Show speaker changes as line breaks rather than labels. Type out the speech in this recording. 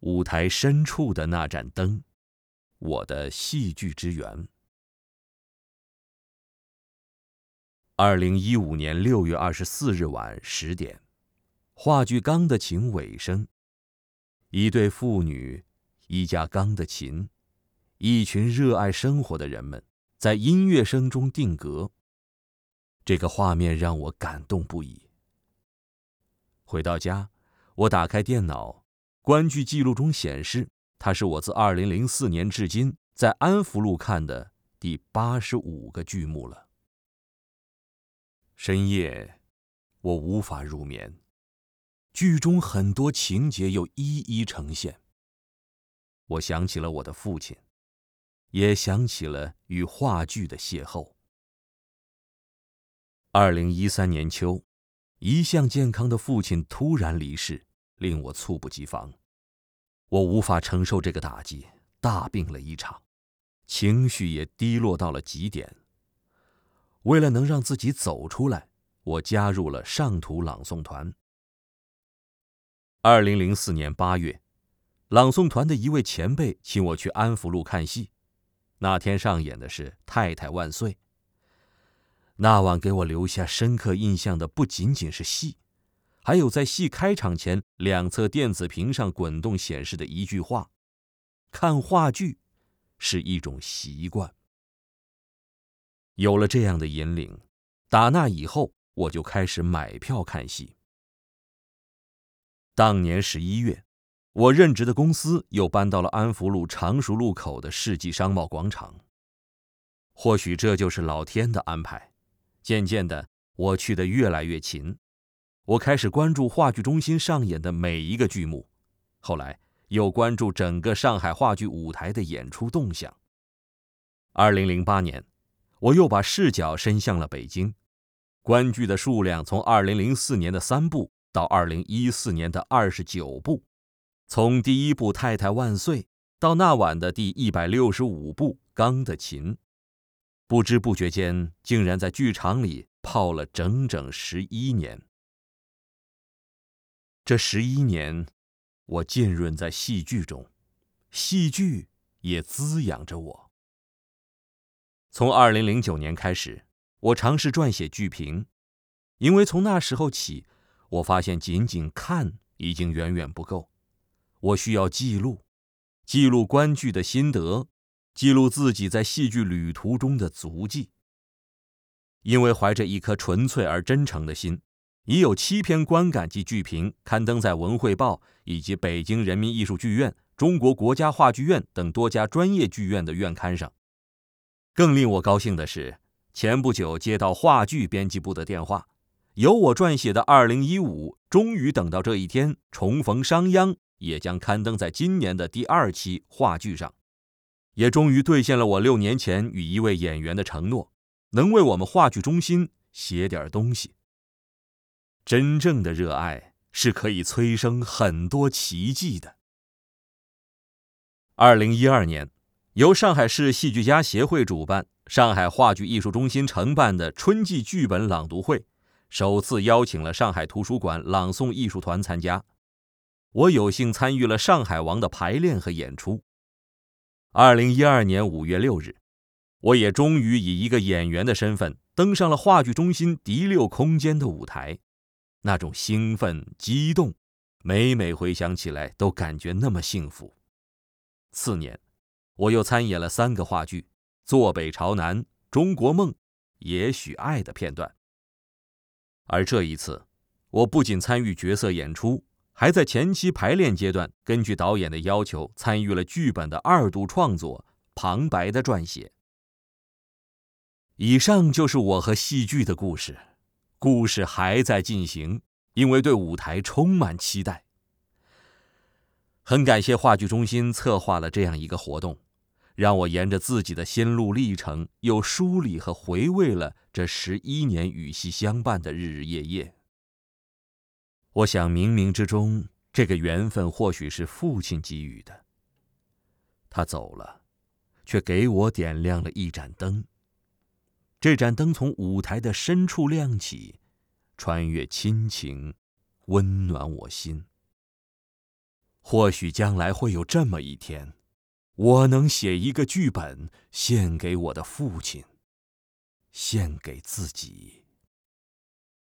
舞台深处的那盏灯，我的戏剧之源。二零一五年六月二十四日晚十点，话剧《钢的琴》尾声。一对父女，一架钢的琴，一群热爱生活的人们，在音乐声中定格。这个画面让我感动不已。回到家，我打开电脑，观剧记录中显示，它是我自二零零四年至今在安福路看的第八十五个剧目了。深夜，我无法入眠。剧中很多情节又一一呈现。我想起了我的父亲，也想起了与话剧的邂逅。二零一三年秋，一向健康的父亲突然离世，令我猝不及防。我无法承受这个打击，大病了一场，情绪也低落到了极点。为了能让自己走出来，我加入了上图朗诵团。二零零四年八月，朗诵团的一位前辈请我去安福路看戏。那天上演的是《太太万岁》。那晚给我留下深刻印象的不仅仅是戏，还有在戏开场前两侧电子屏上滚动显示的一句话：“看话剧是一种习惯。”有了这样的引领，打那以后，我就开始买票看戏。当年十一月，我任职的公司又搬到了安福路常熟路口的世纪商贸广场。或许这就是老天的安排。渐渐的，我去的越来越勤，我开始关注话剧中心上演的每一个剧目，后来又关注整个上海话剧舞台的演出动向。二零零八年。我又把视角伸向了北京，观剧的数量从二零零四年的三部到二零一四年的二十九部，从第一部《太太万岁》到那晚的第一百六十五部《钢的琴》，不知不觉间竟然在剧场里泡了整整十一年。这十一年，我浸润在戏剧中，戏剧也滋养着我。从二零零九年开始，我尝试撰写剧评，因为从那时候起，我发现仅仅看已经远远不够，我需要记录，记录观剧的心得，记录自己在戏剧旅途中的足迹。因为怀着一颗纯粹而真诚的心，已有七篇观感及剧评刊登在《文汇报》以及北京人民艺术剧院、中国国家话剧院等多家专业剧院的院刊上。更令我高兴的是，前不久接到话剧编辑部的电话，由我撰写的《二零一五》终于等到这一天，重逢商鞅也将刊登在今年的第二期话剧上，也终于兑现了我六年前与一位演员的承诺，能为我们话剧中心写点东西。真正的热爱是可以催生很多奇迹的。二零一二年。由上海市戏剧家协会主办、上海话剧艺术中心承办的春季剧本朗读会，首次邀请了上海图书馆朗诵艺术团参加。我有幸参与了《上海王》的排练和演出。二零一二年五月六日，我也终于以一个演员的身份登上了话剧中心第六空间的舞台，那种兴奋、激动，每每回想起来都感觉那么幸福。次年。我又参演了三个话剧，《坐北朝南》《中国梦》《也许爱》的片段。而这一次，我不仅参与角色演出，还在前期排练阶段，根据导演的要求，参与了剧本的二度创作、旁白的撰写。以上就是我和戏剧的故事，故事还在进行，因为对舞台充满期待。很感谢话剧中心策划了这样一个活动。让我沿着自己的心路历程，又梳理和回味了这十一年与戏相伴的日日夜夜。我想，冥冥之中，这个缘分或许是父亲给予的。他走了，却给我点亮了一盏灯。这盏灯从舞台的深处亮起，穿越亲情，温暖我心。或许将来会有这么一天，我能写一个剧本献给我的父亲，献给自己。